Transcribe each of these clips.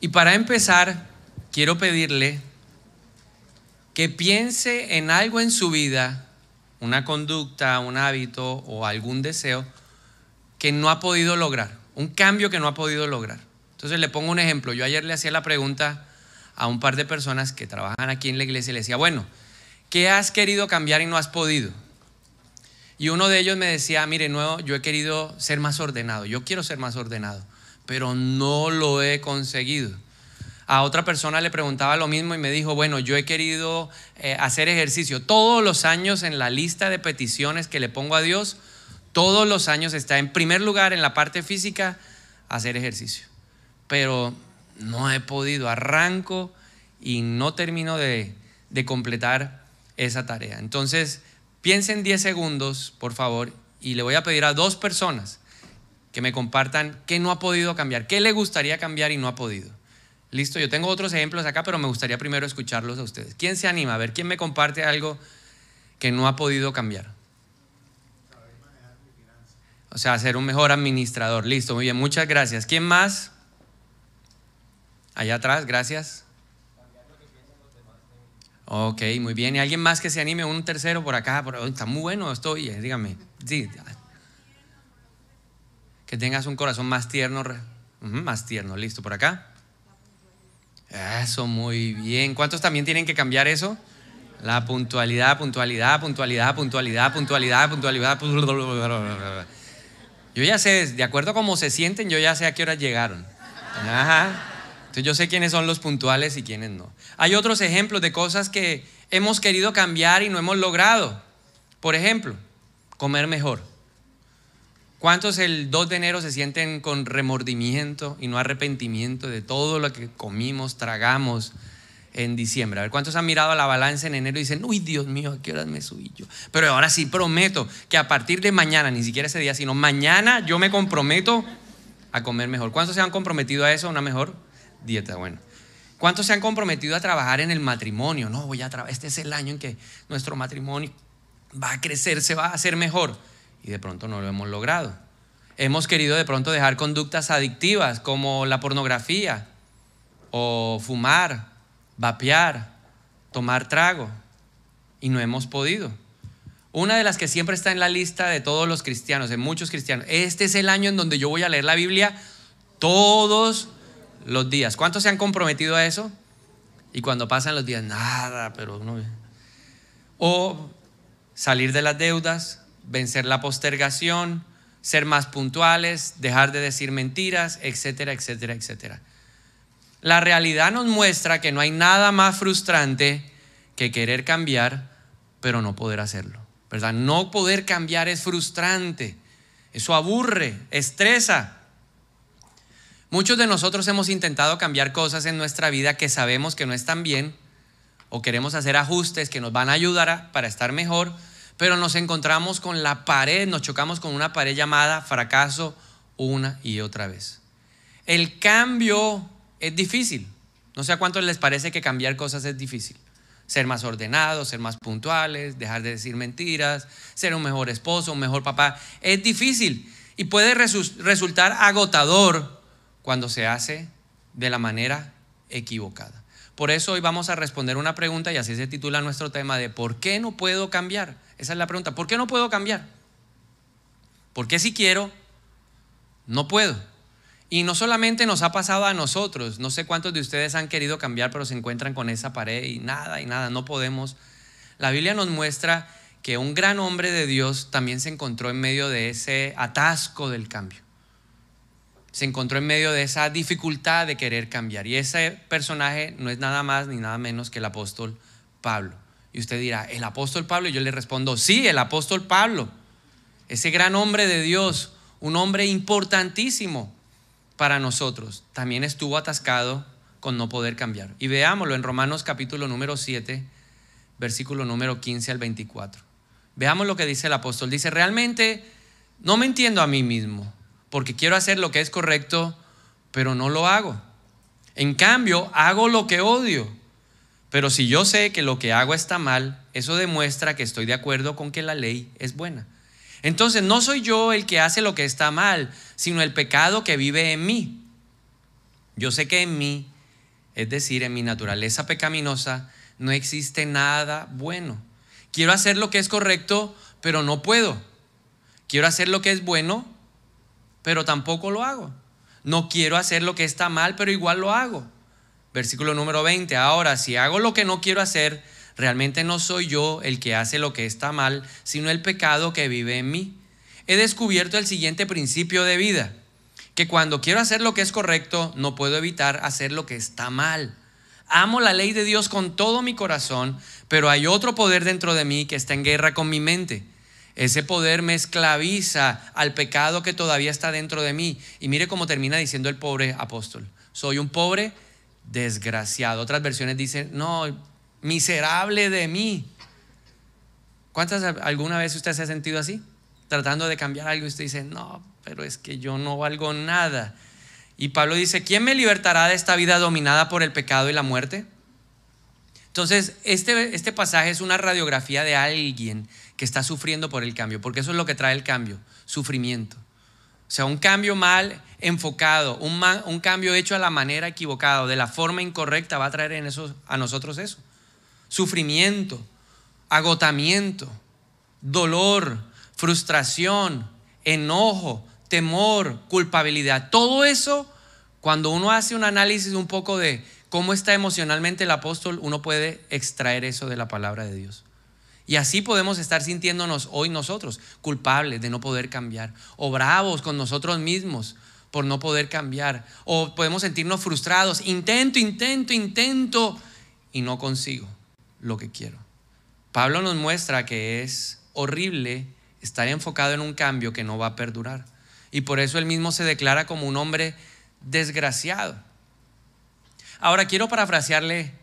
Y para empezar, quiero pedirle que piense en algo en su vida, una conducta, un hábito o algún deseo que no ha podido lograr, un cambio que no ha podido lograr. Entonces le pongo un ejemplo. Yo ayer le hacía la pregunta a un par de personas que trabajan aquí en la iglesia y le decía, bueno, ¿qué has querido cambiar y no has podido? Y uno de ellos me decía, mire, no, yo he querido ser más ordenado, yo quiero ser más ordenado, pero no lo he conseguido. A otra persona le preguntaba lo mismo y me dijo, bueno, yo he querido eh, hacer ejercicio. Todos los años en la lista de peticiones que le pongo a Dios, todos los años está en primer lugar en la parte física hacer ejercicio. Pero no he podido, arranco y no termino de, de completar esa tarea. Entonces, Piensen 10 segundos, por favor, y le voy a pedir a dos personas que me compartan qué no ha podido cambiar, qué le gustaría cambiar y no ha podido. Listo, yo tengo otros ejemplos acá, pero me gustaría primero escucharlos a ustedes. ¿Quién se anima? A ver, ¿quién me comparte algo que no ha podido cambiar? O sea, ser un mejor administrador. Listo, muy bien, muchas gracias. ¿Quién más? Allá atrás, gracias. Ok, muy bien. ¿Y alguien más que se anime? Un tercero por acá. Por, está muy bueno esto, oye, dígame. Sí. Que tengas un corazón más tierno. más tierno, listo, por acá. Eso, muy bien. ¿Cuántos también tienen que cambiar eso? La puntualidad, puntualidad, puntualidad, puntualidad, puntualidad, puntualidad. Yo ya sé, de acuerdo a cómo se sienten, yo ya sé a qué hora llegaron. Ajá. Entonces yo sé quiénes son los puntuales y quiénes no. Hay otros ejemplos de cosas que hemos querido cambiar y no hemos logrado. Por ejemplo, comer mejor. ¿Cuántos el 2 de enero se sienten con remordimiento y no arrepentimiento de todo lo que comimos, tragamos en diciembre? A ver, ¿cuántos han mirado a la balanza en enero y dicen, uy, Dios mío, ¿a qué horas me subí yo? Pero ahora sí prometo que a partir de mañana, ni siquiera ese día, sino mañana yo me comprometo a comer mejor. ¿Cuántos se han comprometido a eso, una mejor dieta, bueno. ¿Cuántos se han comprometido a trabajar en el matrimonio? No, voy a trabajar, este es el año en que nuestro matrimonio va a crecer, se va a hacer mejor. Y de pronto no lo hemos logrado. Hemos querido de pronto dejar conductas adictivas como la pornografía o fumar, vapear, tomar trago. Y no hemos podido. Una de las que siempre está en la lista de todos los cristianos, de muchos cristianos, este es el año en donde yo voy a leer la Biblia todos los días. ¿Cuántos se han comprometido a eso? Y cuando pasan los días, nada, pero no. O salir de las deudas, vencer la postergación, ser más puntuales, dejar de decir mentiras, etcétera, etcétera, etcétera. La realidad nos muestra que no hay nada más frustrante que querer cambiar, pero no poder hacerlo. ¿Verdad? No poder cambiar es frustrante. Eso aburre, estresa. Muchos de nosotros hemos intentado cambiar cosas en nuestra vida que sabemos que no están bien o queremos hacer ajustes que nos van a ayudar para estar mejor, pero nos encontramos con la pared, nos chocamos con una pared llamada fracaso una y otra vez. El cambio es difícil. No sé a cuántos les parece que cambiar cosas es difícil. Ser más ordenados, ser más puntuales, dejar de decir mentiras, ser un mejor esposo, un mejor papá. Es difícil y puede resultar agotador cuando se hace de la manera equivocada. Por eso hoy vamos a responder una pregunta y así se titula nuestro tema de ¿por qué no puedo cambiar? Esa es la pregunta, ¿por qué no puedo cambiar? Porque si quiero, no puedo. Y no solamente nos ha pasado a nosotros, no sé cuántos de ustedes han querido cambiar, pero se encuentran con esa pared y nada y nada, no podemos. La Biblia nos muestra que un gran hombre de Dios también se encontró en medio de ese atasco del cambio se encontró en medio de esa dificultad de querer cambiar. Y ese personaje no es nada más ni nada menos que el apóstol Pablo. Y usted dirá, ¿el apóstol Pablo? Y yo le respondo, sí, el apóstol Pablo. Ese gran hombre de Dios, un hombre importantísimo para nosotros, también estuvo atascado con no poder cambiar. Y veámoslo en Romanos capítulo número 7, versículo número 15 al 24. Veamos lo que dice el apóstol. Dice, realmente no me entiendo a mí mismo porque quiero hacer lo que es correcto, pero no lo hago. En cambio, hago lo que odio. Pero si yo sé que lo que hago está mal, eso demuestra que estoy de acuerdo con que la ley es buena. Entonces no soy yo el que hace lo que está mal, sino el pecado que vive en mí. Yo sé que en mí, es decir, en mi naturaleza pecaminosa, no existe nada bueno. Quiero hacer lo que es correcto, pero no puedo. Quiero hacer lo que es bueno, pero tampoco lo hago. No quiero hacer lo que está mal, pero igual lo hago. Versículo número 20. Ahora, si hago lo que no quiero hacer, realmente no soy yo el que hace lo que está mal, sino el pecado que vive en mí. He descubierto el siguiente principio de vida, que cuando quiero hacer lo que es correcto, no puedo evitar hacer lo que está mal. Amo la ley de Dios con todo mi corazón, pero hay otro poder dentro de mí que está en guerra con mi mente. Ese poder me esclaviza al pecado que todavía está dentro de mí. Y mire cómo termina diciendo el pobre apóstol. Soy un pobre desgraciado. Otras versiones dicen, no, miserable de mí. ¿Cuántas alguna vez usted se ha sentido así? Tratando de cambiar algo y usted dice, no, pero es que yo no valgo nada. Y Pablo dice, ¿quién me libertará de esta vida dominada por el pecado y la muerte? Entonces, este, este pasaje es una radiografía de alguien que está sufriendo por el cambio, porque eso es lo que trae el cambio, sufrimiento. O sea, un cambio mal enfocado, un, un cambio hecho a la manera equivocada, de la forma incorrecta, va a traer a nosotros eso. Sufrimiento, agotamiento, dolor, frustración, enojo, temor, culpabilidad. Todo eso, cuando uno hace un análisis un poco de cómo está emocionalmente el apóstol, uno puede extraer eso de la palabra de Dios. Y así podemos estar sintiéndonos hoy nosotros culpables de no poder cambiar o bravos con nosotros mismos por no poder cambiar o podemos sentirnos frustrados. Intento, intento, intento y no consigo lo que quiero. Pablo nos muestra que es horrible estar enfocado en un cambio que no va a perdurar. Y por eso él mismo se declara como un hombre desgraciado. Ahora quiero parafrasearle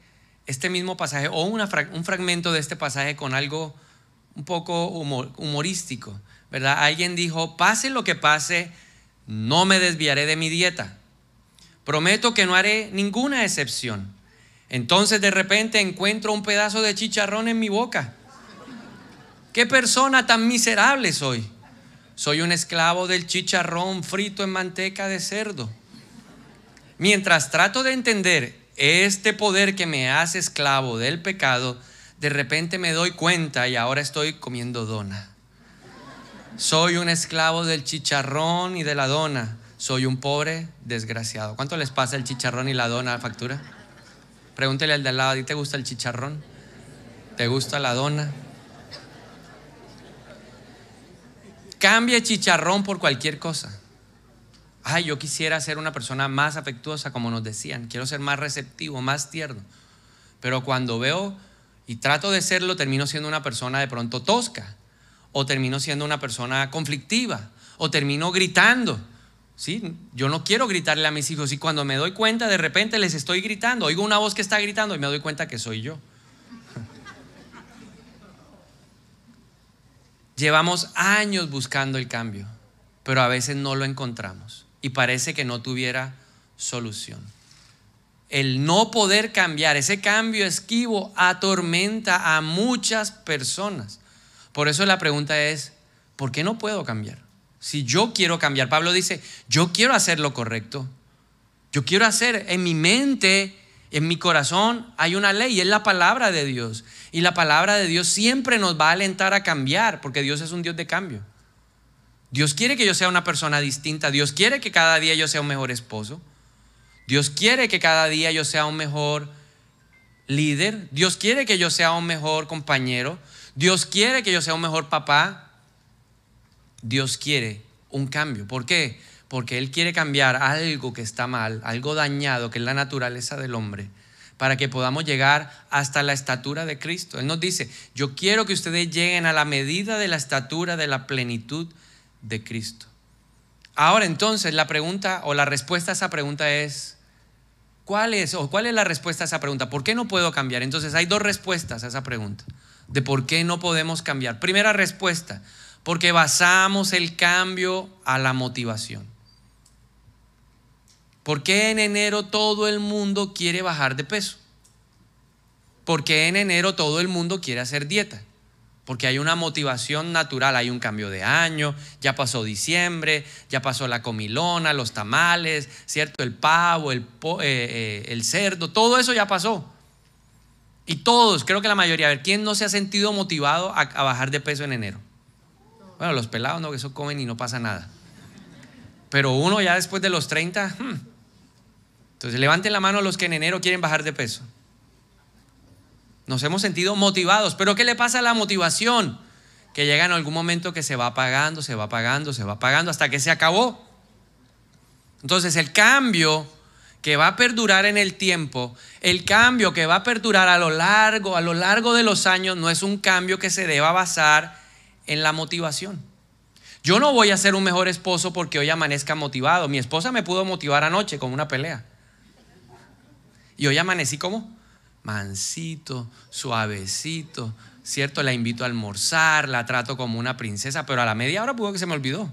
este mismo pasaje o un fragmento de este pasaje con algo un poco humorístico, ¿verdad? Alguien dijo, pase lo que pase, no me desviaré de mi dieta. Prometo que no haré ninguna excepción. Entonces de repente encuentro un pedazo de chicharrón en mi boca. ¿Qué persona tan miserable soy? Soy un esclavo del chicharrón frito en manteca de cerdo. Mientras trato de entender este poder que me hace esclavo del pecado, de repente me doy cuenta y ahora estoy comiendo dona. Soy un esclavo del chicharrón y de la dona. Soy un pobre desgraciado. ¿Cuánto les pasa el chicharrón y la dona a factura? Pregúntele al de al lado, ¿a ti te gusta el chicharrón? ¿Te gusta la dona? Cambia chicharrón por cualquier cosa ay, yo quisiera ser una persona más afectuosa, como nos decían, quiero ser más receptivo, más tierno. Pero cuando veo y trato de serlo, termino siendo una persona de pronto tosca, o termino siendo una persona conflictiva, o termino gritando. ¿Sí? Yo no quiero gritarle a mis hijos y cuando me doy cuenta, de repente les estoy gritando, oigo una voz que está gritando y me doy cuenta que soy yo. Llevamos años buscando el cambio, pero a veces no lo encontramos y parece que no tuviera solución. El no poder cambiar, ese cambio esquivo atormenta a muchas personas. Por eso la pregunta es, ¿por qué no puedo cambiar? Si yo quiero cambiar, Pablo dice, yo quiero hacer lo correcto. Yo quiero hacer en mi mente, en mi corazón, hay una ley es la palabra de Dios. Y la palabra de Dios siempre nos va a alentar a cambiar, porque Dios es un Dios de cambio. Dios quiere que yo sea una persona distinta. Dios quiere que cada día yo sea un mejor esposo. Dios quiere que cada día yo sea un mejor líder. Dios quiere que yo sea un mejor compañero. Dios quiere que yo sea un mejor papá. Dios quiere un cambio. ¿Por qué? Porque Él quiere cambiar algo que está mal, algo dañado, que es la naturaleza del hombre, para que podamos llegar hasta la estatura de Cristo. Él nos dice, yo quiero que ustedes lleguen a la medida de la estatura de la plenitud Cristo. Ahora entonces la pregunta o la respuesta a esa pregunta es, ¿cuál es o cuál es la respuesta a esa pregunta? ¿Por qué no puedo cambiar? Entonces hay dos respuestas a esa pregunta de por qué no podemos cambiar. Primera respuesta, porque basamos el cambio a la motivación. ¿Por qué en enero todo el mundo quiere bajar de peso? ¿Por qué en enero todo el mundo quiere hacer dieta? Porque hay una motivación natural, hay un cambio de año, ya pasó diciembre, ya pasó la comilona, los tamales, ¿cierto? El pavo, el, eh, eh, cerdo, todo eso ya pasó. Y todos, creo que la mayoría, a ver, ¿quién no se ha sentido motivado a, bajar de peso en enero? Bueno, los pelados no, que eso comen y no pasa nada. Pero uno ya después de los 30, hmm. entonces levanten la mano los que en enero quieren bajar de peso. Nos hemos sentido motivados, pero ¿qué le pasa a la motivación? Que llega en algún momento que se va apagando, se va apagando, se va apagando hasta que se acabó. Entonces el cambio que va a perdurar en el tiempo, el cambio que va a perdurar a lo largo, a lo largo de los años, no es un cambio que se deba basar en la motivación. Yo no voy a ser un mejor esposo porque hoy amanezca motivado. Mi esposa me pudo motivar anoche con una pelea. Y hoy amanecí como mansito, suavecito, ¿cierto? La invito a almorzar, la trato como una princesa, pero a la media hora pudo que se me olvidó.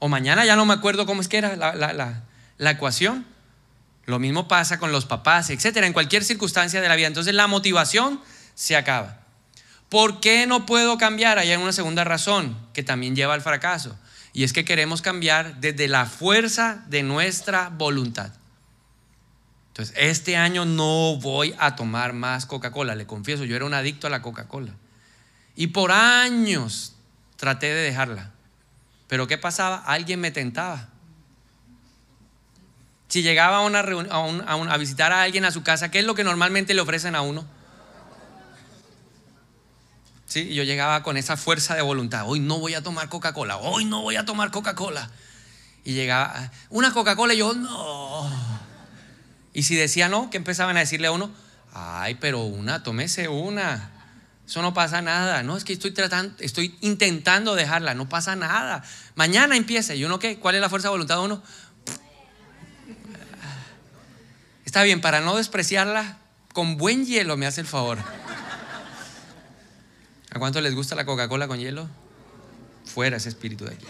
O mañana ya no me acuerdo cómo es que era la, ecuación. Lo mismo pasa con los papás, etcétera, en cualquier circunstancia de la vida. Entonces la motivación se acaba. ¿Por qué no puedo cambiar? Hay una segunda razón que también lleva al fracaso. Y es que queremos cambiar desde la fuerza de nuestra voluntad. Entonces, este año no voy a tomar más Coca-Cola, le confieso, yo era un adicto a la Coca-Cola. Y por años traté de dejarla. Pero ¿qué pasaba? Alguien me tentaba. Si llegaba a, una a, a, visitar a alguien a su casa, ¿qué es lo que normalmente le ofrecen a uno? Sí, yo llegaba con esa fuerza de voluntad. Hoy no voy a tomar Coca-Cola. Hoy no voy a tomar Coca-Cola. Y llegaba, una Coca-Cola y yo, no. Y si decía no, ¿qué empezaban a decirle a uno? Ay, pero una, tómese una. Eso no pasa nada. No, es que estoy tratando, estoy intentando dejarla, no pasa nada. Mañana empieza. ¿Y uno qué? ¿Cuál es la fuerza de voluntad de uno? Está bien, para no despreciarla, con buen hielo me hace el favor. ¿A cuánto les gusta la Coca-Cola con hielo? Fuera ese espíritu de aquí.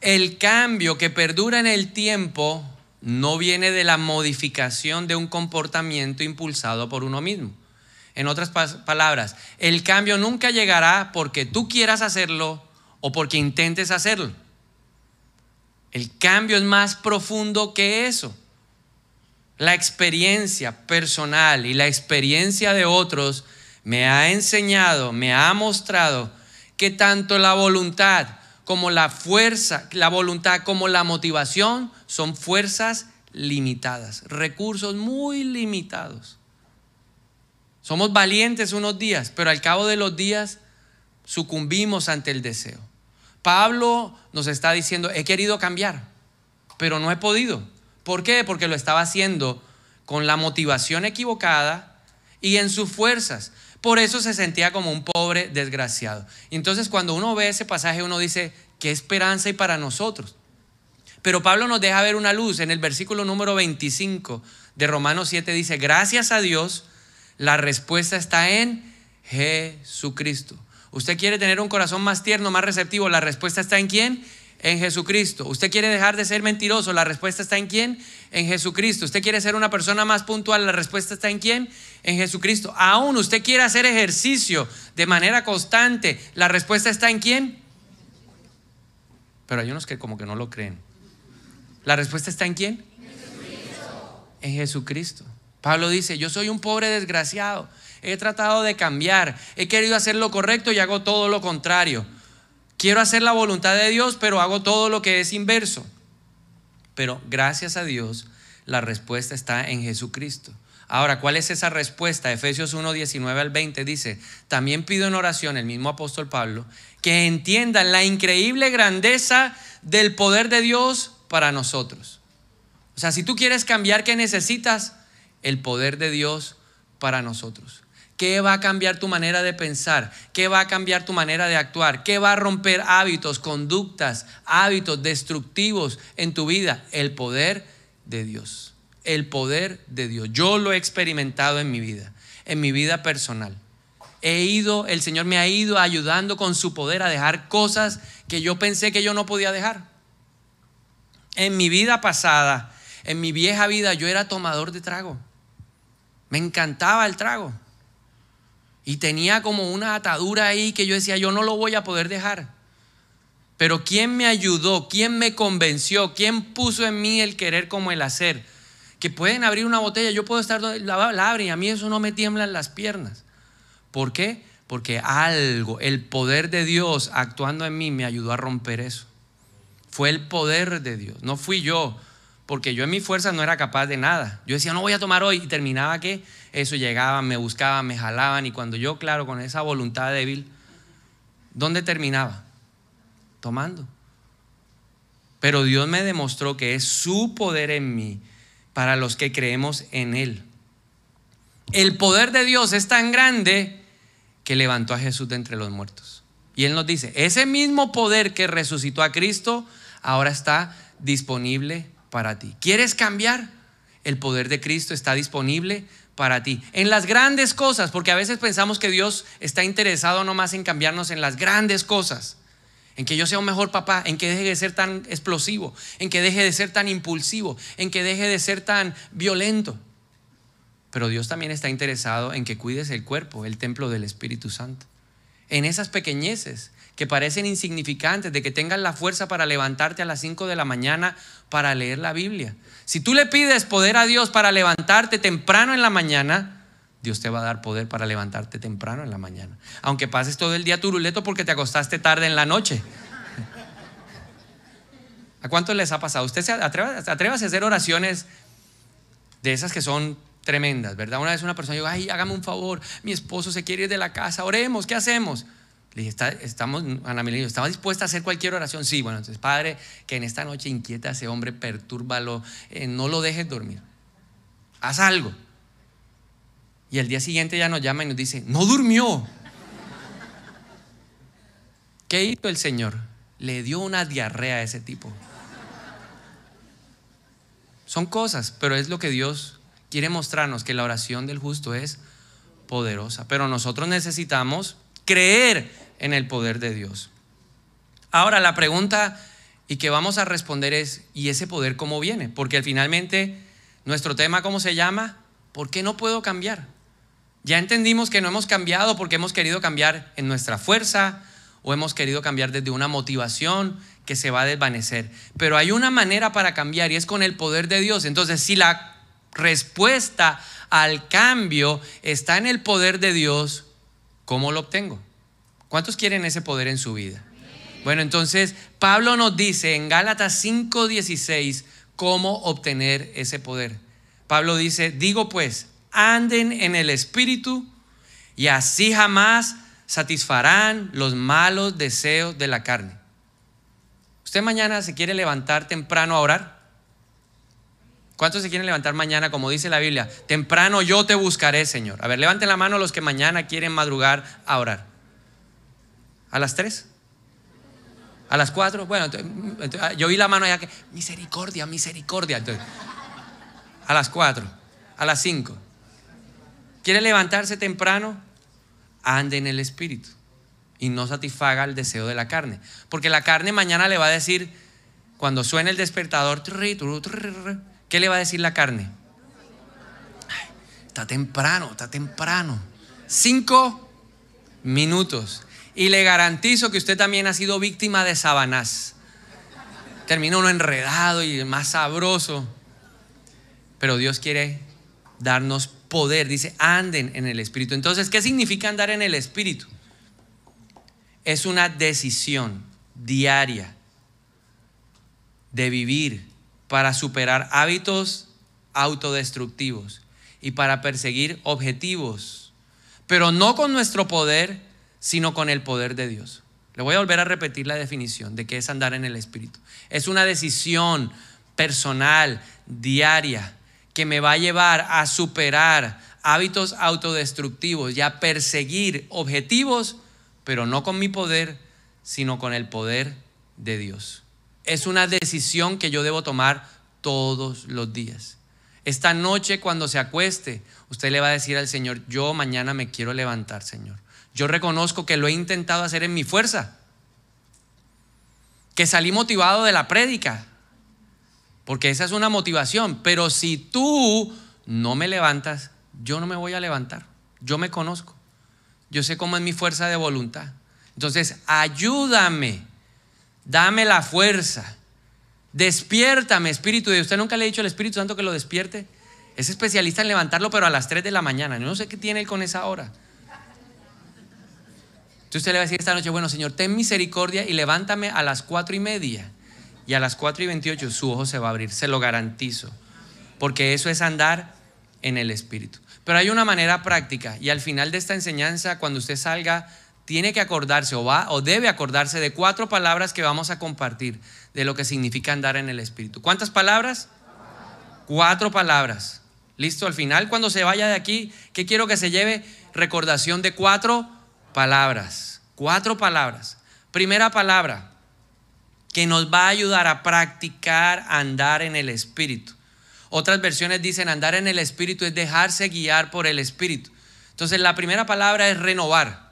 El cambio que perdura en el tiempo no viene de la modificación de un comportamiento impulsado por uno mismo. En otras palabras, el cambio nunca llegará porque tú quieras hacerlo o porque intentes hacerlo. El cambio es más profundo que eso. La experiencia personal y la experiencia de otros me ha enseñado, me ha mostrado que tanto la voluntad como la fuerza, la voluntad, como la motivación, son fuerzas limitadas, recursos muy limitados. Somos valientes unos días, pero al cabo de los días sucumbimos ante el deseo. Pablo nos está diciendo, he querido cambiar, pero no he podido. ¿Por qué? Porque lo estaba haciendo con la motivación equivocada y en sus fuerzas. Por eso se sentía como un pobre desgraciado. Y entonces cuando uno ve ese pasaje, uno dice, qué esperanza hay para nosotros. Pero Pablo nos deja ver una luz. En el versículo número 25 de Romanos 7 dice, gracias a Dios, la respuesta está en Jesucristo. ¿Usted quiere tener un corazón más tierno, más receptivo? La respuesta está en quién? En Jesucristo. ¿Usted quiere dejar de ser mentiroso? La respuesta está en quién? En Jesucristo. ¿Usted quiere ser una persona más puntual? La respuesta está en quién? En Jesucristo. Aún usted quiere hacer ejercicio de manera constante. La respuesta está en quién? Pero hay unos que como que no lo creen. La respuesta está en quién? Jesucristo. En Jesucristo. Pablo dice, yo soy un pobre desgraciado. He tratado de cambiar. He querido hacer lo correcto y hago todo lo contrario. Quiero hacer la voluntad de Dios, pero hago todo lo que es inverso. Pero gracias a Dios, la respuesta está en Jesucristo. Ahora, ¿cuál es esa respuesta? Efesios 1, 19 al 20 dice, también pido en oración el mismo apóstol Pablo, que entiendan la increíble grandeza del poder de Dios para nosotros. O sea, si tú quieres cambiar, ¿qué necesitas? El poder de Dios para nosotros. ¿Qué va a cambiar tu manera de pensar? ¿Qué va a cambiar tu manera de actuar? ¿Qué va a romper hábitos, conductas, hábitos destructivos en tu vida? El poder de Dios. El poder de Dios. Yo lo he experimentado en mi vida, en mi vida personal. He ido, el Señor me ha ido ayudando con su poder a dejar cosas que yo pensé que yo no podía dejar. En mi vida pasada, en mi vieja vida, yo era tomador de trago. Me encantaba el trago. Y tenía como una atadura ahí que yo decía, yo no lo voy a poder dejar. Pero ¿quién me ayudó? ¿Quién me convenció? ¿Quién puso en mí el querer como el hacer? Que pueden abrir una botella, yo puedo estar, la, la abren y a mí eso no me tiemblan las piernas. ¿Por qué? Porque algo, el poder de Dios actuando en mí me ayudó a romper eso. Fue el poder de Dios, no fui yo, porque yo en mi fuerza no era capaz de nada. Yo decía, no voy a tomar hoy y terminaba que eso llegaba, me buscaban, me jalaban y cuando yo, claro, con esa voluntad débil, ¿dónde terminaba? tomando. Pero Dios me demostró que es su poder en mí para los que creemos en Él. El poder de Dios es tan grande que levantó a Jesús de entre los muertos. Y Él nos dice, ese mismo poder que resucitó a Cristo ahora está disponible para ti. ¿Quieres cambiar? El poder de Cristo está disponible para ti. En las grandes cosas, porque a veces pensamos que Dios está interesado nomás en cambiarnos en las grandes cosas en que yo sea un mejor papá, en que deje de ser tan explosivo, en que deje de ser tan impulsivo, en que deje de ser tan violento. Pero Dios también está interesado en que cuides el cuerpo, el templo del Espíritu Santo. En esas pequeñeces que parecen insignificantes, de que tengas la fuerza para levantarte a las 5 de la mañana para leer la Biblia. Si tú le pides poder a Dios para levantarte temprano en la mañana, Dios te va a dar poder para levantarte temprano en la mañana. Aunque pases todo el día turuleto porque te acostaste tarde en la noche. ¿A cuántos les ha pasado? Usted se atreve, a hacer oraciones de esas que son tremendas, ¿verdad? Una vez una persona dijo, ay, hágame un favor, mi esposo se quiere ir de la casa, oremos, ¿qué hacemos? Le dije, estamos, Ana Melina, ¿estaba dispuesta a hacer cualquier oración? Sí, bueno, entonces, Padre, que en esta noche inquieta a ese hombre, pertúrbalo, eh, no lo dejes dormir. Haz algo. Y el día siguiente ya nos llama y nos dice, no durmió. ¿Qué hizo el Señor? Le dio una diarrea a ese tipo. Son cosas, pero es lo que Dios quiere mostrarnos, que la oración del justo es poderosa. Pero nosotros necesitamos creer en el poder de Dios. Ahora la pregunta y que vamos a responder es, ¿y ese poder cómo viene? Porque finalmente nuestro tema, ¿cómo se llama? ¿Por qué no puedo cambiar? Ya entendimos que no hemos cambiado porque hemos querido cambiar en nuestra fuerza o hemos querido cambiar desde una motivación que se va a desvanecer. Pero hay una manera para cambiar y es con el poder de Dios. Entonces, si la respuesta al cambio está en el poder de Dios, ¿cómo lo obtengo? ¿Cuántos quieren ese poder en su vida? Bueno, entonces Pablo nos dice en Gálatas 5:16 cómo obtener ese poder. Pablo dice, digo pues, anden en el Espíritu y así jamás satisfarán los malos deseos de la carne. ¿Usted mañana se quiere levantar temprano a orar? ¿Cuántos se quieren levantar mañana, como dice la Biblia? Temprano yo te buscaré, Señor. A ver, levanten la mano los que mañana quieren madrugar a orar. ¿A las tres? ¿A las cuatro? Bueno, yo vi la mano allá que, misericordia, misericordia. a las cuatro, a las cinco. ¿Quiere levantarse temprano? Ande en el Espíritu y no satisfaga el deseo de la carne. Porque la carne mañana le va a decir, cuando suene el despertador, ¿qué le va a decir la carne? está temprano, está temprano. Cinco minutos. Y le garantizo que usted también ha sido víctima de sabanás. Termina uno enredado y más sabroso. Pero Dios quiere darnos poder, dice, anden en el Espíritu. Entonces, ¿qué significa andar en el Espíritu? Es una decisión diaria de vivir para superar hábitos autodestructivos y para perseguir objetivos, pero no con nuestro poder, sino con el poder de Dios. Le voy a volver a repetir la definición de qué es andar en el Espíritu. Es una decisión personal, diaria, que me va a llevar a superar hábitos autodestructivos y a perseguir objetivos, pero no con mi poder, sino con el poder de Dios. Es una decisión que yo debo tomar todos los días. Esta noche cuando se acueste, usted le va a decir al Señor, yo mañana me quiero levantar, Señor. Yo reconozco que lo he intentado hacer en mi fuerza, que salí motivado de la prédica, porque esa es una motivación. Pero si tú no me levantas, yo no me voy a levantar. Yo me conozco. Yo sé cómo es mi fuerza de voluntad. Entonces, ayúdame. Dame la fuerza. Despiértame, Espíritu de Usted nunca le ha dicho al Espíritu Santo que lo despierte. Es especialista en levantarlo, pero a las 3 de la mañana. no sé qué tiene él con esa hora. Entonces usted le va a decir esta noche, bueno, Señor, ten misericordia y levántame a las 4 y media. Y a las 4 y 28 su ojo se va a abrir, se lo garantizo. Porque eso es andar en el Espíritu. Pero hay una manera práctica y al final de esta enseñanza, cuando usted salga, tiene que acordarse o va o debe acordarse de cuatro palabras que vamos a compartir de lo que significa andar en el Espíritu. ¿Cuántas palabras? Cuatro palabras. Listo, al final cuando se vaya de aquí, ¿qué quiero que se lleve? Recordación de cuatro palabras. Cuatro palabras. Primera palabra que nos va a ayudar a practicar andar en el Espíritu. Otras versiones dicen andar en el Espíritu es dejarse guiar por el Espíritu. Entonces la primera palabra es renovar.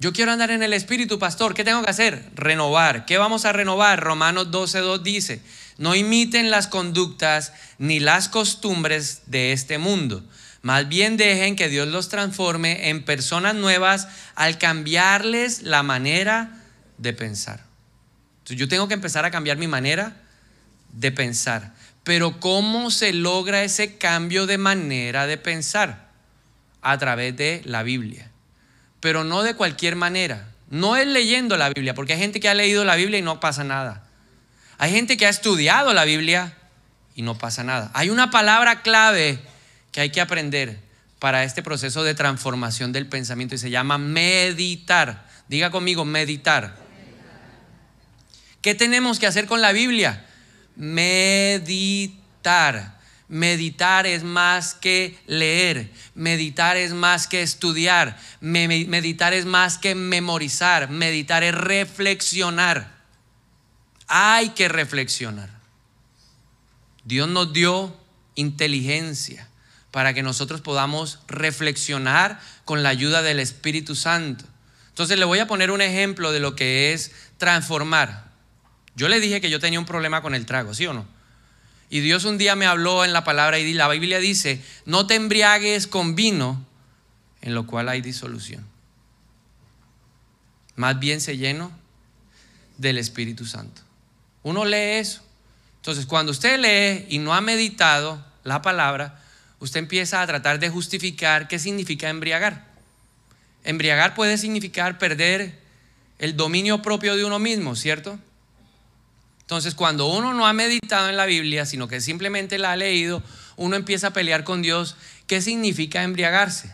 Yo quiero andar en el Espíritu, pastor. ¿Qué tengo que hacer? Renovar. ¿Qué vamos a renovar? Romanos 12.2 dice, no imiten las conductas ni las costumbres de este mundo. Más bien dejen que Dios los transforme en personas nuevas al cambiarles la manera de pensar. Entonces yo tengo que empezar a cambiar mi manera de pensar. Pero ¿cómo se logra ese cambio de manera de pensar? A través de la Biblia. Pero no de cualquier manera. No es leyendo la Biblia, porque hay gente que ha leído la Biblia y no pasa nada. Hay gente que ha estudiado la Biblia y no pasa nada. Hay una palabra clave que hay que aprender para este proceso de transformación del pensamiento y se llama meditar. Diga conmigo, meditar. ¿Qué tenemos que hacer con la Biblia? meditar. Meditar es más que leer, meditar es más que estudiar, meditar es más que memorizar, meditar es reflexionar. Hay que reflexionar. Dios nos dio inteligencia para que nosotros podamos reflexionar con la ayuda del Espíritu Santo. Entonces le voy a poner un ejemplo de lo que es transformar. Yo le dije que yo tenía un problema con el trago, ¿sí o no? Y Dios un día me habló en la palabra y la Biblia dice, no te embriagues con vino, en lo cual hay disolución. Más bien se lleno del Espíritu Santo. Uno lee eso. Entonces, cuando usted lee y no ha meditado la palabra, usted empieza a tratar de justificar qué significa embriagar. Embriagar puede significar perder el dominio propio de uno mismo, ¿cierto? Entonces, cuando uno no ha meditado en la Biblia, sino que simplemente la ha leído, uno empieza a pelear con Dios. ¿Qué significa embriagarse?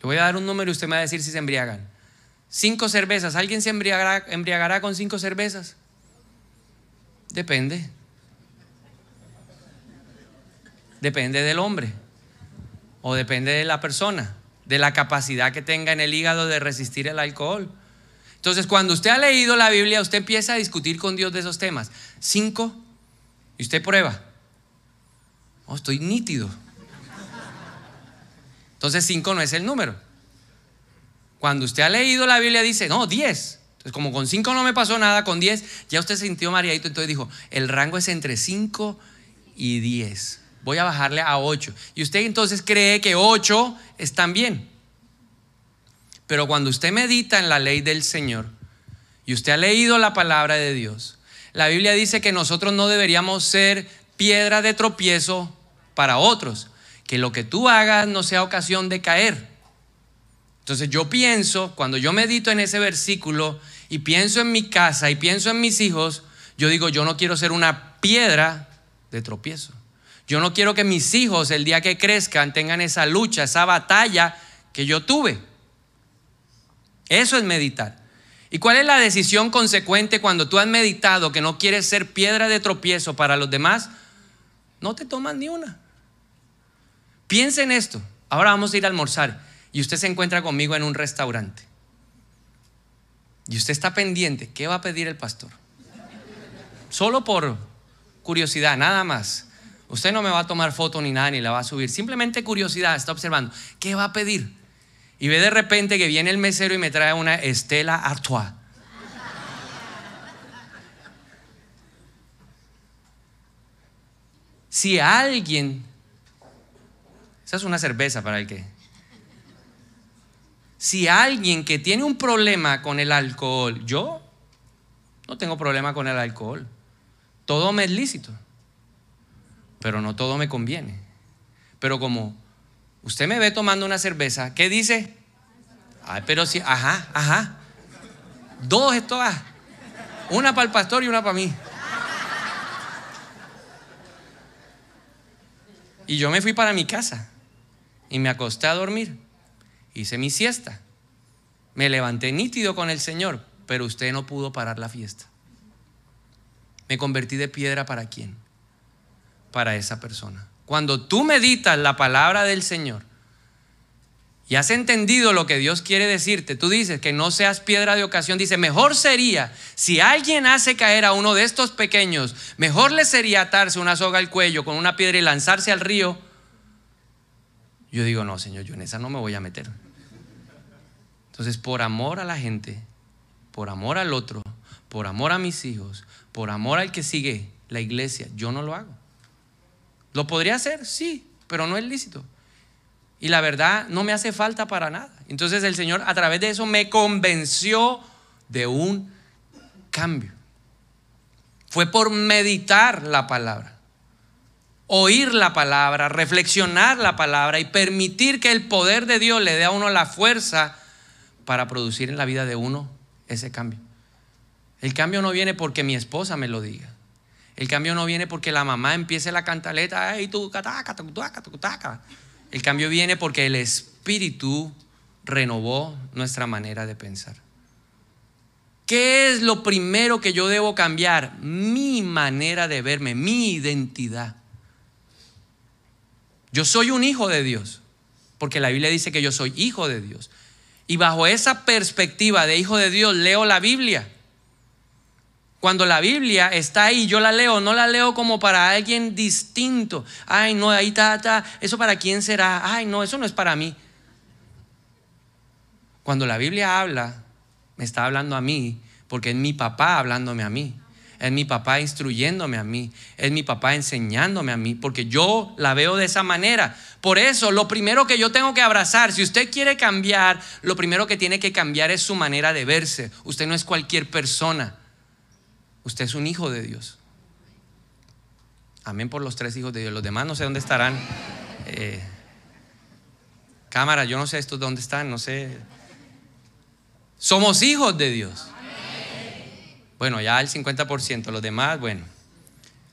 Le voy a dar un número y usted me va a decir si se embriagan. Cinco cervezas. ¿Alguien se embriagará, embriagará con cinco cervezas? Depende. Depende del hombre. O depende de la persona. De la capacidad que tenga en el hígado de resistir el alcohol. Entonces, cuando usted ha leído la Biblia, usted empieza a discutir con Dios de esos temas. Cinco, y usted prueba. Oh, estoy nítido. Entonces, cinco no es el número. Cuando usted ha leído la Biblia, dice, no, diez. Entonces, como con cinco no me pasó nada, con diez ya usted se sintió mareadito. Entonces dijo, el rango es entre cinco y diez. Voy a bajarle a ocho. Y usted entonces cree que ocho están bien. Pero cuando usted medita en la ley del Señor y usted ha leído la palabra de Dios, la Biblia dice que nosotros no deberíamos ser piedra de tropiezo para otros, que lo que tú hagas no sea ocasión de caer. Entonces yo pienso, cuando yo medito en ese versículo y pienso en mi casa y pienso en mis hijos, yo digo, yo no quiero ser una piedra de tropiezo. Yo no quiero que mis hijos el día que crezcan tengan esa lucha, esa batalla que yo tuve. Eso es meditar. ¿Y cuál es la decisión consecuente cuando tú has meditado que no quieres ser piedra de tropiezo para los demás? No te tomas ni una. Piensa en esto. Ahora vamos a ir a almorzar y usted se encuentra conmigo en un restaurante. Y usted está pendiente. ¿Qué va a pedir el pastor? Solo por curiosidad, nada más. Usted no me va a tomar foto ni nada, ni la va a subir. Simplemente curiosidad, está observando. ¿Qué va a pedir? y ve de repente que viene el mesero y me trae una Estela Artois. Si alguien, esa es una cerveza para el que, si alguien que tiene un problema con el alcohol, yo no tengo problema con el alcohol, todo me es lícito, pero no todo me conviene. Pero como usted me ve tomando una cerveza, ¿qué dice? Ay, pero si, ajá, ajá. Dos esto va. Una para el pastor y una para mí. Y yo me fui para mi casa y me acosté a dormir. Hice mi siesta. Me levanté nítido con el Señor, pero usted no pudo parar la fiesta. Me convertí de piedra para quién? Para esa persona. Cuando tú meditas la palabra del Señor y has entendido lo que Dios quiere decirte, tú dices que no seas piedra de ocasión, dice, mejor sería, si alguien hace caer a uno de estos pequeños, mejor le sería atarse una soga al cuello con una piedra y lanzarse al río. Yo digo, no, Señor, yo en esa no me voy a meter. Entonces, por amor a la gente, por amor al otro, por amor a mis hijos, por amor al que sigue la iglesia, yo no lo hago. ¿Lo podría hacer? Sí, pero no es lícito. Y la verdad no me hace falta para nada. Entonces el Señor a través de eso me convenció de un cambio. Fue por meditar la palabra, oír la palabra, reflexionar la palabra y permitir que el poder de Dios le dé a uno la fuerza para producir en la vida de uno ese cambio. El cambio no viene porque mi esposa me lo diga. El cambio no viene porque la mamá empiece la cantaleta, ay, tú, El cambio viene porque el Espíritu renovó nuestra manera de pensar. ¿Qué es lo primero que yo debo cambiar? Mi manera de verme, mi identidad. Yo soy un hijo de Dios, porque la Biblia dice que yo soy hijo de Dios. Y bajo esa perspectiva de hijo de Dios leo la Biblia. Cuando la Biblia está ahí, yo la leo, no la leo como para alguien distinto. Ay, no, ahí está, está. ¿Eso para quién será? Ay, no, eso no es para mí. Cuando la Biblia habla, me está hablando a mí, porque es mi papá hablándome a mí. Es mi papá instruyéndome a mí. Es mi papá enseñándome a mí, porque yo la veo de esa manera. Por eso, lo primero que yo tengo que abrazar, si usted quiere cambiar, lo primero que tiene que cambiar es su manera de verse. Usted no es cualquier persona. Usted es un hijo de Dios. Amén por los tres hijos de Dios. Los demás no sé dónde estarán. Eh, cámara, yo no sé estos dónde están, no sé. Somos hijos de Dios. Bueno, ya el 50%, los demás, bueno,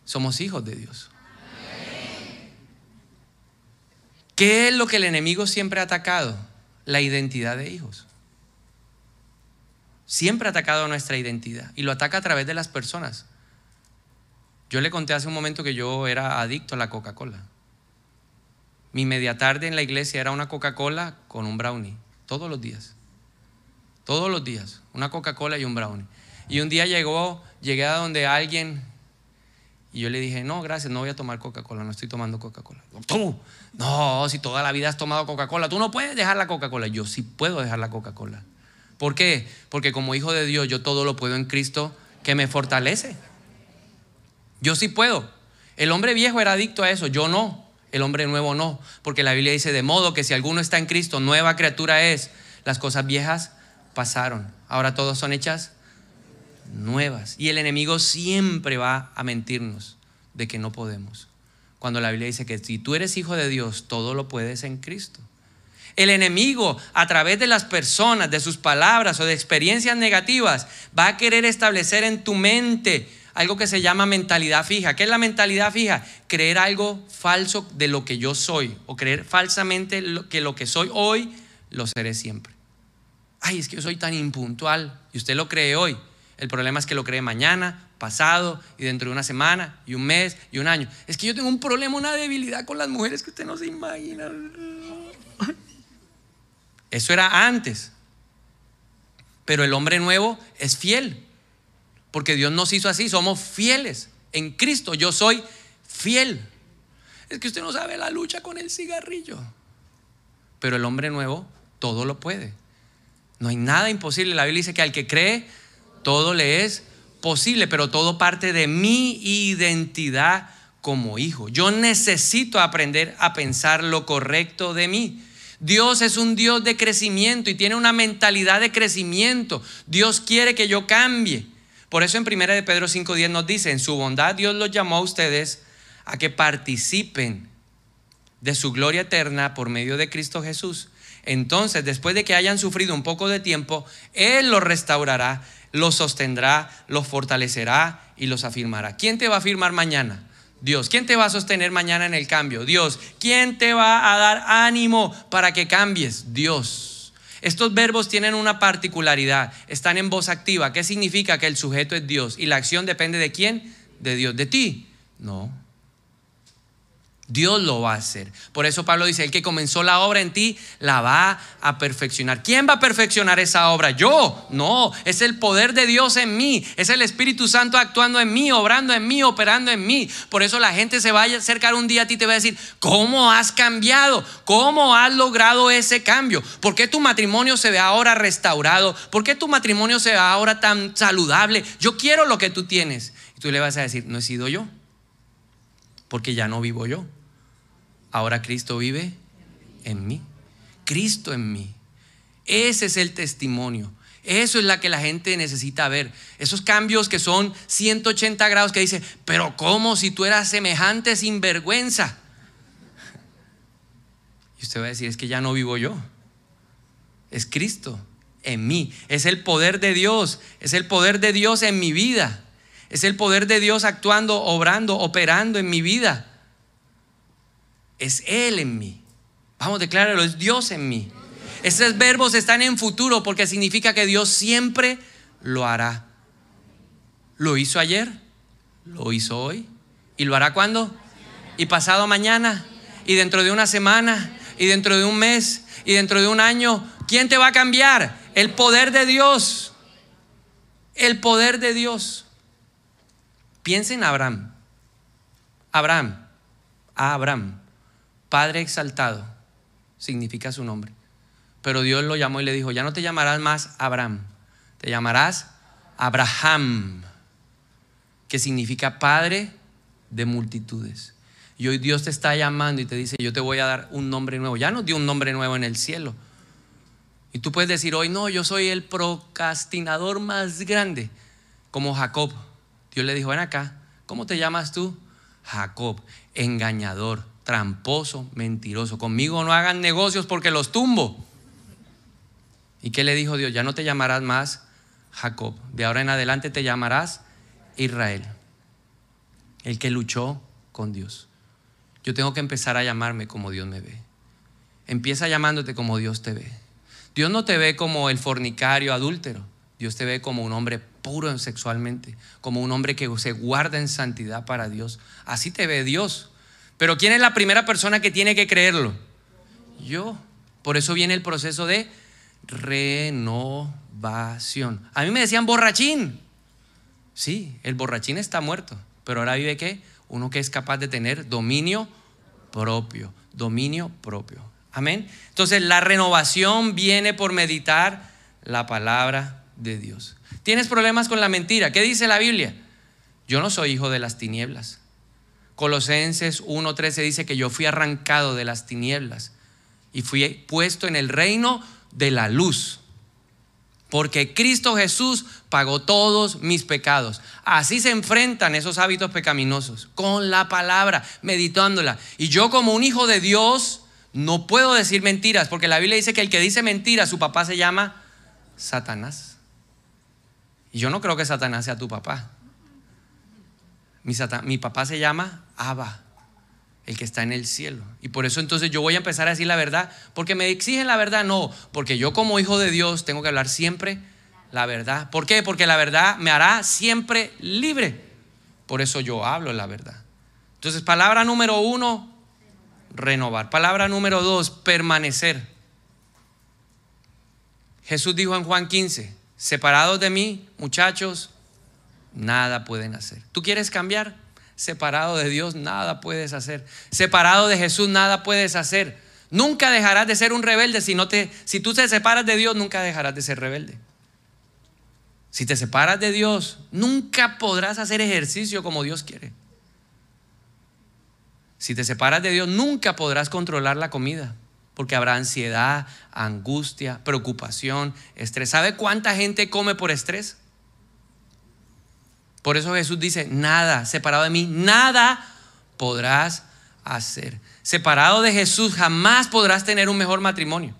somos hijos de Dios. ¿Qué es lo que el enemigo siempre ha atacado? La identidad de hijos siempre ha atacado nuestra identidad y lo ataca a través de las personas. Yo le conté hace un momento que yo era adicto a la Coca-Cola. Mi media tarde en la iglesia era una Coca-Cola con un brownie, todos los días. Todos los días, una Coca-Cola y un brownie. Y un día llegó, llegué a donde alguien y yo le dije, no, gracias, no voy a tomar Coca-Cola, no estoy tomando Coca-Cola. ¿Tú? No, si toda la vida has tomado Coca-Cola, tú no puedes dejar la Coca-Cola. Yo sí puedo dejar la Coca-Cola. ¿Por qué? Porque como hijo de Dios yo todo lo puedo en Cristo que me fortalece. Yo sí puedo. El hombre viejo era adicto a eso, yo no. El hombre nuevo no. Porque la Biblia dice, de modo que si alguno está en Cristo, nueva criatura es. Las cosas viejas pasaron. Ahora todas son hechas nuevas. Y el enemigo siempre va a mentirnos de que no podemos. Cuando la Biblia dice que si tú eres hijo de Dios, todo lo puedes en Cristo. El enemigo, a través de las personas, de sus palabras o de experiencias negativas, va a querer establecer en tu mente algo que se llama mentalidad fija. ¿Qué es la mentalidad fija? Creer algo falso de lo que yo soy o creer falsamente que lo que soy hoy lo seré siempre. Ay, es que yo soy tan impuntual y usted lo cree hoy. El problema es que lo cree mañana, pasado y dentro de una semana y un mes y un año. Es que yo tengo un problema, una debilidad con las mujeres que usted no se imagina. Eso era antes. Pero el hombre nuevo es fiel. Porque Dios nos hizo así, somos fieles. En Cristo yo soy fiel. Es que usted no sabe la lucha con el cigarrillo. Pero el hombre nuevo todo lo puede. No hay nada imposible. La Biblia dice que al que cree, todo le es posible, pero todo parte de mi identidad como hijo. Yo necesito aprender a pensar lo correcto de mí. Dios es un Dios de crecimiento y tiene una mentalidad de crecimiento. Dios quiere que yo cambie. Por eso en 1 de Pedro 5:10 nos dice, en su bondad Dios los llamó a ustedes a que participen de su gloria eterna por medio de Cristo Jesús. Entonces, después de que hayan sufrido un poco de tiempo, Él los restaurará, los sostendrá, los fortalecerá y los afirmará. ¿Quién te va a afirmar mañana? Dios. ¿Quién te va a sostener mañana en el cambio? Dios. ¿Quién te va a dar ánimo para que cambies? Dios. Estos verbos tienen una particularidad. Están en voz activa. ¿Qué significa? Que el sujeto es Dios. ¿Y la acción depende de quién? De Dios. ¿De ti? No. Dios lo va a hacer. Por eso Pablo dice, el que comenzó la obra en ti, la va a perfeccionar. ¿Quién va a perfeccionar esa obra? Yo. No, es el poder de Dios en mí. Es el Espíritu Santo actuando en mí, obrando en mí, operando en mí. Por eso la gente se va a acercar un día a ti y te va a decir, ¿cómo has cambiado? ¿Cómo has logrado ese cambio? ¿Por qué tu matrimonio se ve ahora restaurado? ¿Por qué tu matrimonio se ve ahora tan saludable? Yo quiero lo que tú tienes. Y tú le vas a decir, no he sido yo, porque ya no vivo yo Ahora Cristo vive en mí. Cristo en mí. Ese es el testimonio. Eso es la que la gente necesita ver. Esos cambios que son 180 grados que dice, pero ¿cómo si tú eras semejante sin vergüenza? Y usted va a decir, es que ya no vivo yo. Es Cristo en mí. Es el poder de Dios. Es el poder de Dios en mi vida. Es el poder de Dios actuando, obrando, operando en mi vida es Él en mí. Vamos, declararlo, es Dios en mí. Esos verbos están en futuro porque significa que Dios siempre lo hará. Lo hizo ayer, lo hizo hoy y lo hará cuando? Y pasado mañana y dentro de una semana y dentro de un mes y dentro de un año. ¿Quién te va a cambiar? El poder de Dios. El poder de Dios. Piensa en Abraham. Abraham. Abraham. Padre exaltado significa su nombre. Pero Dios lo llamó y le dijo, ya no te llamarás más Abraham, te llamarás Abraham, que significa Padre de multitudes. Y hoy Dios te está llamando y te dice, yo te voy a dar un nombre nuevo. Ya nos dio un nombre nuevo en el cielo. Y tú puedes decir hoy, no, yo soy el procrastinador más grande, como Jacob. Dios le dijo, ven acá, ¿cómo te llamas tú? Jacob, engañador, tramposo, mentiroso. Conmigo no hagan negocios porque los tumbo. ¿Y qué le dijo Dios? Ya no te llamarás más Jacob. De ahora en adelante te llamarás Israel. El que luchó con Dios. Yo tengo que empezar a llamarme como Dios me ve. Empieza llamándote como Dios te ve. Dios no te ve como el fornicario adúltero. Dios te ve como un hombre puro sexualmente, como un hombre que se guarda en santidad para Dios. Así te ve Dios. Pero ¿quién es la primera persona que tiene que creerlo? Yo. Por eso viene el proceso de renovación. A mí me decían borrachín. Sí, el borrachín está muerto. Pero ahora vive qué? Uno que es capaz de tener dominio propio. Dominio propio. Amén. Entonces la renovación viene por meditar la palabra de Dios. ¿Tienes problemas con la mentira? ¿Qué dice la Biblia? Yo no soy hijo de las tinieblas. Colosenses 1.13 dice que yo fui arrancado de las tinieblas y fui puesto en el reino de la luz. Porque Cristo Jesús pagó todos mis pecados. Así se enfrentan esos hábitos pecaminosos, con la palabra, meditándola. Y yo como un hijo de Dios no puedo decir mentiras, porque la Biblia dice que el que dice mentiras, su papá se llama Satanás. Y yo no creo que Satanás sea tu papá. Mi, papá se llama Abba, el que está en el cielo. Y por eso entonces yo voy a empezar a decir la verdad, porque me exigen la verdad, no, porque yo como hijo de Dios tengo que hablar siempre la verdad. ¿Por qué? Porque la verdad me hará siempre libre. Por eso yo hablo la verdad. Entonces, palabra número uno, renovar. Palabra número dos, permanecer. Jesús dijo en Juan 15, separados de mí, muchachos, nada pueden hacer. ¿Tú quieres cambiar? Separado de Dios, nada puedes hacer. Separado de Jesús, nada puedes hacer. Nunca dejarás de ser un rebelde si, no te, si tú te separas de Dios, nunca dejarás de ser rebelde. Si te separas de Dios, nunca podrás hacer ejercicio como Dios quiere. Si te separas de Dios, nunca podrás controlar la comida, porque habrá ansiedad, angustia, preocupación, estrés. ¿Sabe cuánta gente come por estrés? Por eso Jesús dice, nada, separado de mí, nada podrás hacer. Separado de Jesús, jamás podrás tener un mejor matrimonio.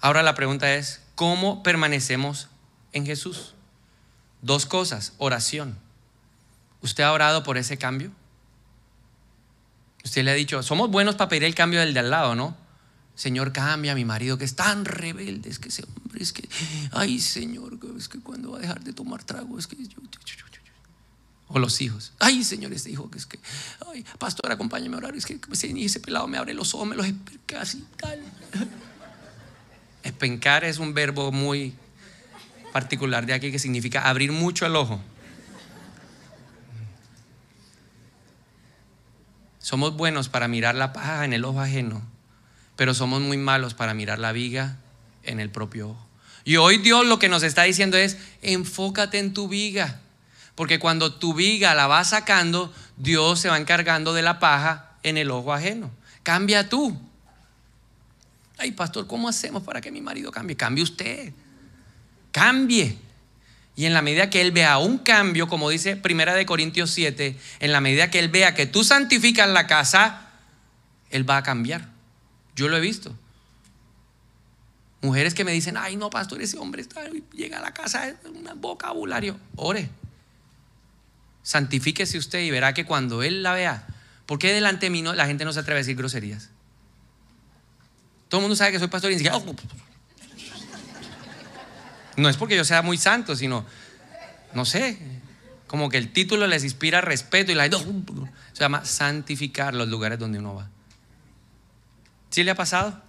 Ahora la pregunta es, ¿cómo permanecemos en Jesús? Dos cosas, oración. ¿Usted ha orado por ese cambio? Usted le ha dicho, somos buenos para pedir el cambio del de al lado, ¿no? Señor, cambia a mi marido que es tan rebelde, es que ese hombre, es que, ay Señor, es que cuando va a dejar de tomar trago, es que yo, o los hijos, ay Señor, este hijo que es que, ay, pastor, acompáñame a orar, es que ese, pelado me abre los ojos, me los así tal. Espencar es un verbo muy particular de aquí que significa abrir mucho el ojo. Somos buenos para mirar la paja en el ojo ajeno, pero somos muy malos para mirar la viga en el propio ojo. Y hoy Dios lo que nos está diciendo es, enfócate en tu viga, porque cuando tu viga la vas sacando, Dios se va encargando de la paja en el ojo ajeno. Cambia tú. Ay, pastor, ¿cómo hacemos para que mi marido cambie? Cambie usted. Cambie. Y en la medida que Él vea un cambio, como dice Primera de Corintios 7, en la medida que Él vea que tú santificas la casa, Él va a cambiar. Yo lo he visto. Mujeres que me dicen, ay no, pastor, ese hombre llega a la casa, es un vocabulario. Ore. Santifíquese usted y verá que cuando Él la vea, ¿por qué delante de mí la gente no se atreve a decir groserías? Todo el mundo sabe que soy pastor y dice, oh, no es porque yo sea muy santo, sino, no sé, como que el título les inspira respeto y la se llama santificar los lugares donde uno va. ¿Sí le ha pasado?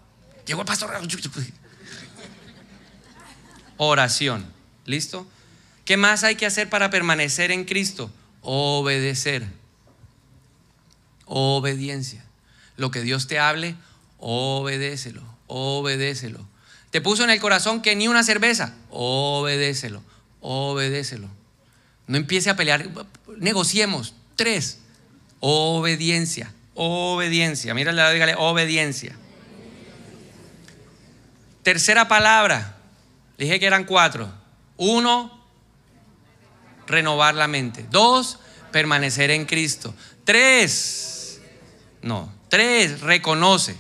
Llegó el pastor. Oración. ¿Listo? ¿Qué más hay que hacer para permanecer en Cristo? Obedecer. Obediencia. Lo que Dios te hable, obedécelo, obedécelo. Te puso en el corazón que ni una cerveza. Obedécelo, obedécelo. No empiece a pelear. Negociemos. Tres. Obediencia, obediencia. Mírale, dígale, obediencia. Tercera palabra. Dije que eran cuatro. Uno, renovar la mente. Dos, permanecer en Cristo. Tres, no. Tres, reconoce.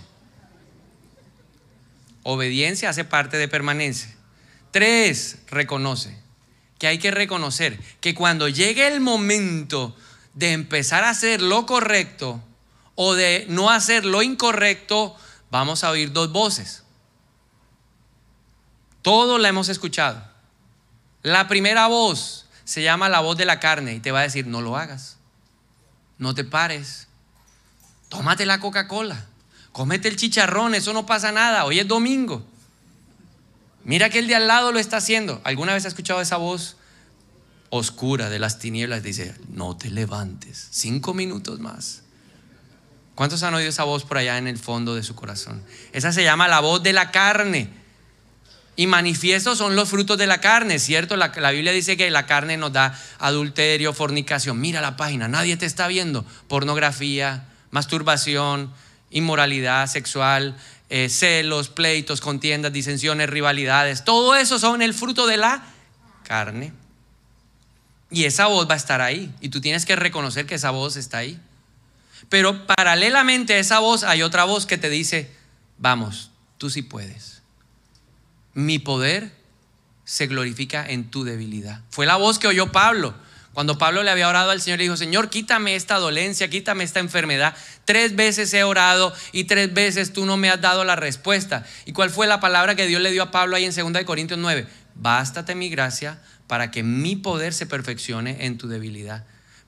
Obediencia hace parte de permanencia. Tres, reconoce. Que hay que reconocer que cuando llegue el momento de empezar a hacer lo correcto o de no hacer lo incorrecto, vamos a oír dos voces. Todo la hemos escuchado. La primera voz se llama la voz de la carne y te va a decir, no lo hagas, no te pares, tómate la Coca-Cola, Comete el chicharrón, eso no pasa nada. Hoy es domingo. Mira que el de al lado lo está haciendo. ¿Alguna vez ha escuchado esa voz oscura de las tinieblas? Dice, no te levantes. Cinco minutos más. ¿Cuántos han oído esa voz por allá en el fondo de su corazón? Esa se llama la voz de la carne. Y manifiestos son los frutos de la carne, ¿cierto? La, Biblia dice que la carne nos da adulterio, fornicación. Mira la página, nadie te está viendo. Pornografía, masturbación, inmoralidad sexual, eh, celos, pleitos, contiendas, disensiones, rivalidades. Todo eso son el fruto de la carne. Y esa voz va a estar ahí. Y tú tienes que reconocer que esa voz está ahí. Pero paralelamente a esa voz hay otra voz que te dice, vamos, tú sí puedes. Mi poder se glorifica en tu debilidad. Fue la voz que oyó Pablo. Cuando Pablo le había orado al Señor, le dijo, Señor, quítame esta dolencia, quítame esta enfermedad. Tres veces he orado y tres veces tú no me has dado la respuesta. ¿Y cuál fue la palabra que Dios le dio a Pablo ahí en 2 Corintios 9? Bástate mi gracia para que mi poder se perfeccione en tu debilidad.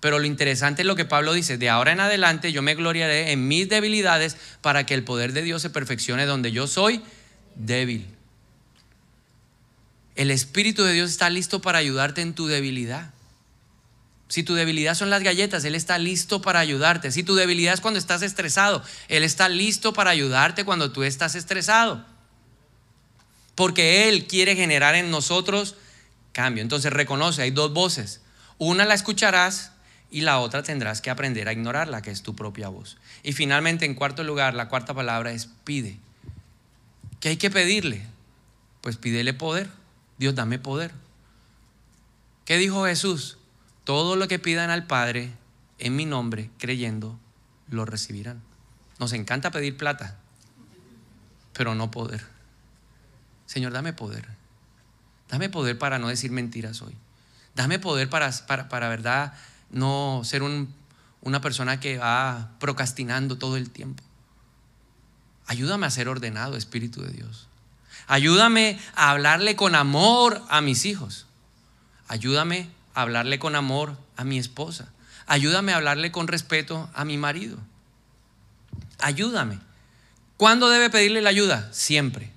Pero lo interesante es lo que Pablo dice, de ahora en adelante yo me gloriaré en mis debilidades para que el poder de Dios se perfeccione donde yo soy débil. El Espíritu de Dios está listo para ayudarte en tu debilidad. Si tu debilidad son las galletas, Él está listo para ayudarte. Si tu debilidad es cuando estás estresado, Él está listo para ayudarte cuando tú estás estresado. Porque Él quiere generar en nosotros cambio. Entonces reconoce, hay dos voces. Una la escucharás y la otra tendrás que aprender a ignorarla, que es tu propia voz. Y finalmente, en cuarto lugar, la cuarta palabra es pide. ¿Qué hay que pedirle? Pues pídele poder. Dios, dame poder. ¿Qué dijo Jesús? Todo lo que pidan al Padre en mi nombre, creyendo, lo recibirán. Nos encanta pedir plata, pero no poder. Señor, dame poder. Dame poder para no decir mentiras hoy. Dame poder para, para, verdad, no ser una persona que va procrastinando todo el tiempo. Ayúdame a ser ordenado, Espíritu de Dios. Ayúdame a hablarle con amor a mis hijos. Ayúdame a hablarle con amor a mi esposa. Ayúdame a hablarle con respeto a mi marido. Ayúdame. ¿Cuándo debe pedirle la ayuda? Siempre.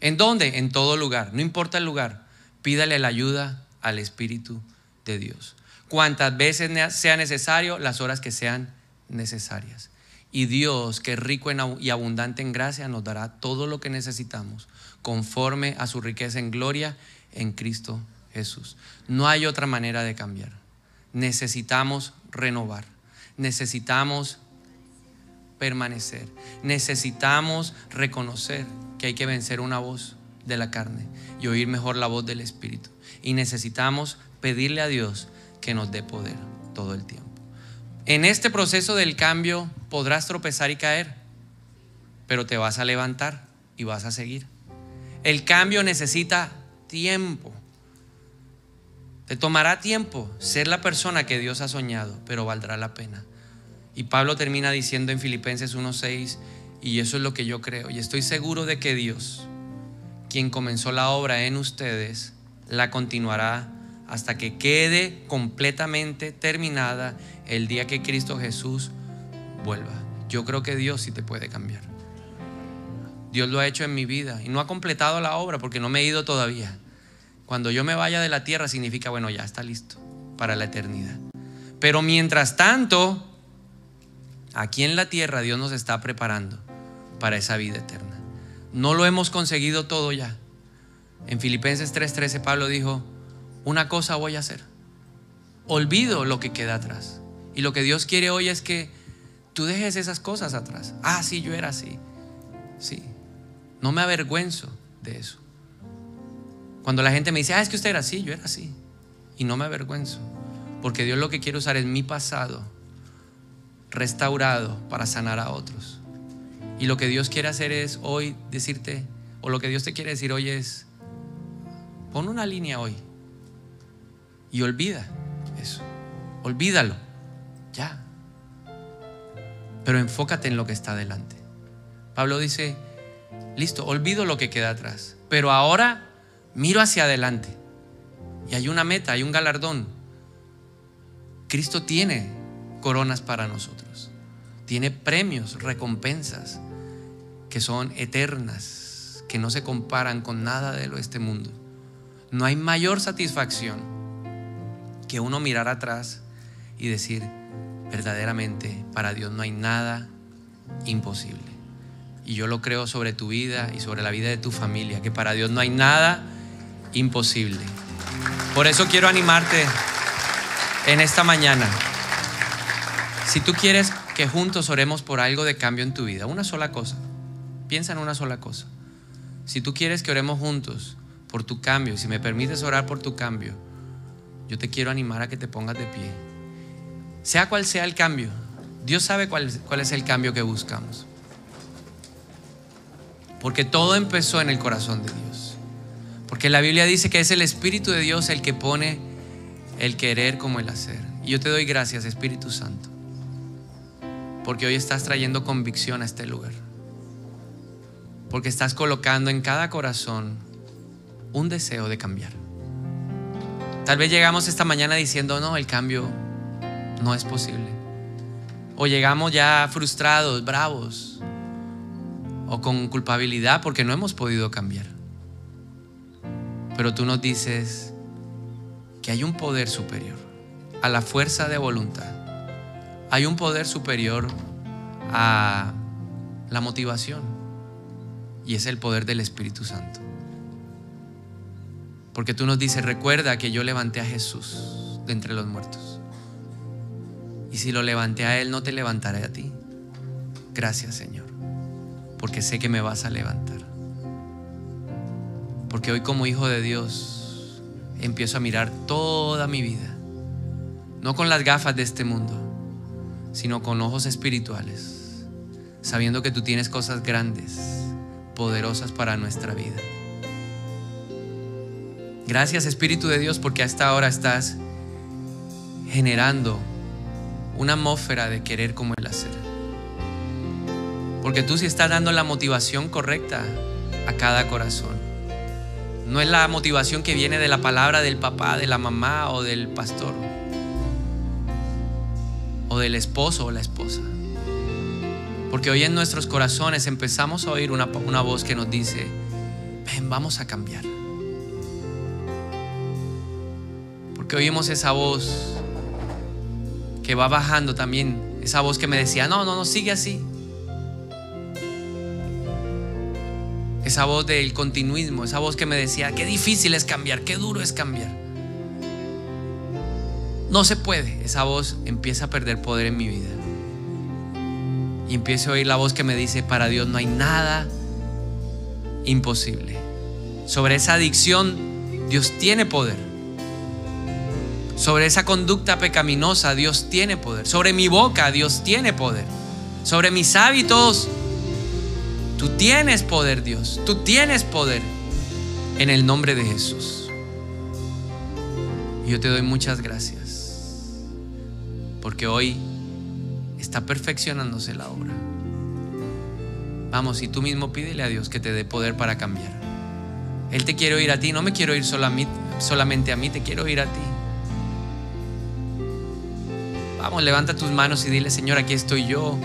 ¿En dónde? En todo lugar. No importa el lugar. Pídale la ayuda al Espíritu de Dios. Cuantas veces sea necesario, las horas que sean necesarias. Y Dios, que es rico y abundante en gracia, nos dará todo lo que necesitamos conforme a su riqueza en gloria en Cristo Jesús. No hay otra manera de cambiar. Necesitamos renovar. Necesitamos permanecer. Necesitamos reconocer que hay que vencer una voz de la carne y oír mejor la voz del Espíritu. Y necesitamos pedirle a Dios que nos dé poder todo el tiempo. En este proceso del cambio podrás tropezar y caer, pero te vas a levantar y vas a seguir. El cambio necesita tiempo. Te tomará tiempo ser la persona que Dios ha soñado, pero valdrá la pena. Y Pablo termina diciendo en Filipenses 1:6, y eso es lo que yo creo, y estoy seguro de que Dios, quien comenzó la obra en ustedes, la continuará hasta que quede completamente terminada el día que Cristo Jesús vuelva. Yo creo que Dios sí te puede cambiar. Dios lo ha hecho en mi vida y no ha completado la obra porque no me he ido todavía. Cuando yo me vaya de la tierra significa, bueno, ya está listo para la eternidad. Pero mientras tanto, aquí en la tierra Dios nos está preparando para esa vida eterna. No lo hemos conseguido todo ya. En Filipenses 3:13 Pablo dijo, una cosa voy a hacer. Olvido lo que queda atrás. Y lo que Dios quiere hoy es que tú dejes esas cosas atrás. Ah, sí, yo era así. Sí. No me avergüenzo de eso. Cuando la gente me dice, ah, es que usted era así, yo era así. Y no me avergüenzo. Porque Dios lo que quiere usar es mi pasado restaurado para sanar a otros. Y lo que Dios quiere hacer es hoy decirte, o lo que Dios te quiere decir hoy es, pon una línea hoy y olvida eso. Olvídalo. Ya. Pero enfócate en lo que está adelante. Pablo dice, listo, olvido lo que queda atrás. Pero ahora miro hacia adelante. Y hay una meta, hay un galardón. Cristo tiene coronas para nosotros. Tiene premios, recompensas que son eternas, que no se comparan con nada de lo este mundo. No hay mayor satisfacción que uno mirar atrás y decir, verdaderamente, para Dios no hay nada imposible. Y yo lo creo sobre tu vida y sobre la vida de tu familia, que para Dios no hay nada imposible. Por eso quiero animarte en esta mañana. Si tú quieres que juntos oremos por algo de cambio en tu vida, una sola cosa, piensa en una sola cosa. Si tú quieres que oremos juntos por tu cambio, si me permites orar por tu cambio, yo te quiero animar a que te pongas de pie. Sea cual sea el cambio, Dios sabe cuál, cuál es el cambio que buscamos. Porque todo empezó en el corazón de Dios. Porque la Biblia dice que es el Espíritu de Dios el que pone el querer como el hacer. Y yo te doy gracias, Espíritu Santo, porque hoy estás trayendo convicción a este lugar. Porque estás colocando en cada corazón un deseo de cambiar. Tal vez llegamos esta mañana diciendo, no, el cambio no es posible. O llegamos ya frustrados, bravos, o con culpabilidad porque no hemos podido cambiar. Pero tú nos dices que hay un poder superior a la fuerza de voluntad. Hay un poder superior a la motivación. Y es el poder del Espíritu Santo. Porque tú nos dices, recuerda que yo levanté a Jesús de entre los muertos. Y si lo levanté a Él, no te levantaré a ti. Gracias, Señor, porque sé que me vas a levantar. Porque hoy como hijo de Dios empiezo a mirar toda mi vida, no con las gafas de este mundo, sino con ojos espirituales, sabiendo que tú tienes cosas grandes, poderosas para nuestra vida. Gracias Espíritu de Dios porque a esta hora estás generando una atmósfera de querer como el hacer. Porque tú sí estás dando la motivación correcta a cada corazón. No es la motivación que viene de la palabra del papá, de la mamá o del pastor. O del esposo o la esposa. Porque hoy en nuestros corazones empezamos a oír una, una voz que nos dice, ven, vamos a cambiar. Porque oímos esa voz que va bajando también, esa voz que me decía, no, no, no, sigue así. Esa voz del continuismo, esa voz que me decía, qué difícil es cambiar, qué duro es cambiar. No se puede. Esa voz empieza a perder poder en mi vida. Y empiezo a oír la voz que me dice, para Dios no hay nada imposible. Sobre esa adicción, Dios tiene poder. Sobre esa conducta pecaminosa, Dios tiene poder. Sobre mi boca, Dios tiene poder. Sobre mis hábitos, Tú tienes poder, Dios. Tú tienes poder en el nombre de Jesús. Yo te doy muchas gracias. Porque hoy está perfeccionándose la obra. Vamos, y tú mismo pídele a Dios que te dé poder para cambiar. Él te quiere oír a ti, no me quiero oír solamente a mí, te quiero oír a ti. Vamos, levanta tus manos y dile, Señor, aquí estoy yo.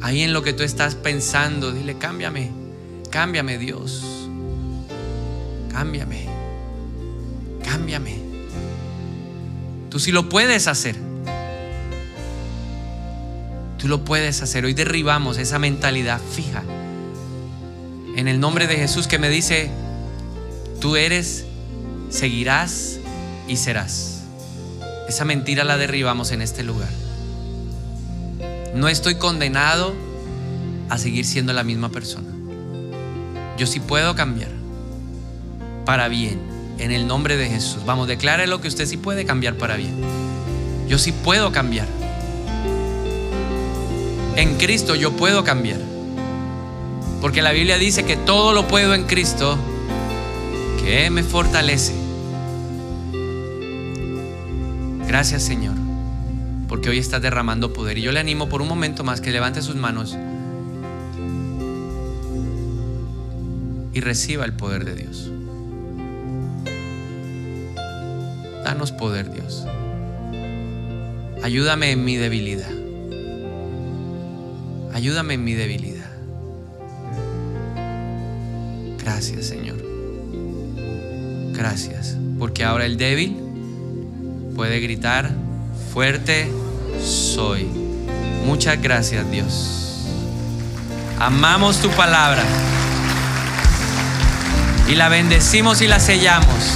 Ahí en lo que tú estás pensando, dile, cámbiame, cámbiame Dios. Cámbiame, cámbiame. Tú sí lo puedes hacer. Tú lo puedes hacer. Hoy derribamos esa mentalidad fija. En el nombre de Jesús que me dice, tú eres, seguirás y serás. Esa mentira la derribamos en este lugar. No estoy condenado a seguir siendo la misma persona. Yo sí puedo cambiar para bien en el nombre de Jesús. Vamos, declare lo que usted sí puede cambiar para bien. Yo sí puedo cambiar. En Cristo yo puedo cambiar. Porque la Biblia dice que todo lo puedo en Cristo que me fortalece. Gracias Señor porque hoy está derramando poder. Y yo le animo por un momento más que levante sus manos y reciba el poder de Dios. Danos poder, Dios. Ayúdame en mi debilidad. Ayúdame en mi debilidad. Gracias, Señor. Gracias. Porque ahora el débil puede gritar fuerte soy. Muchas gracias Dios. Amamos tu palabra y la bendecimos y la sellamos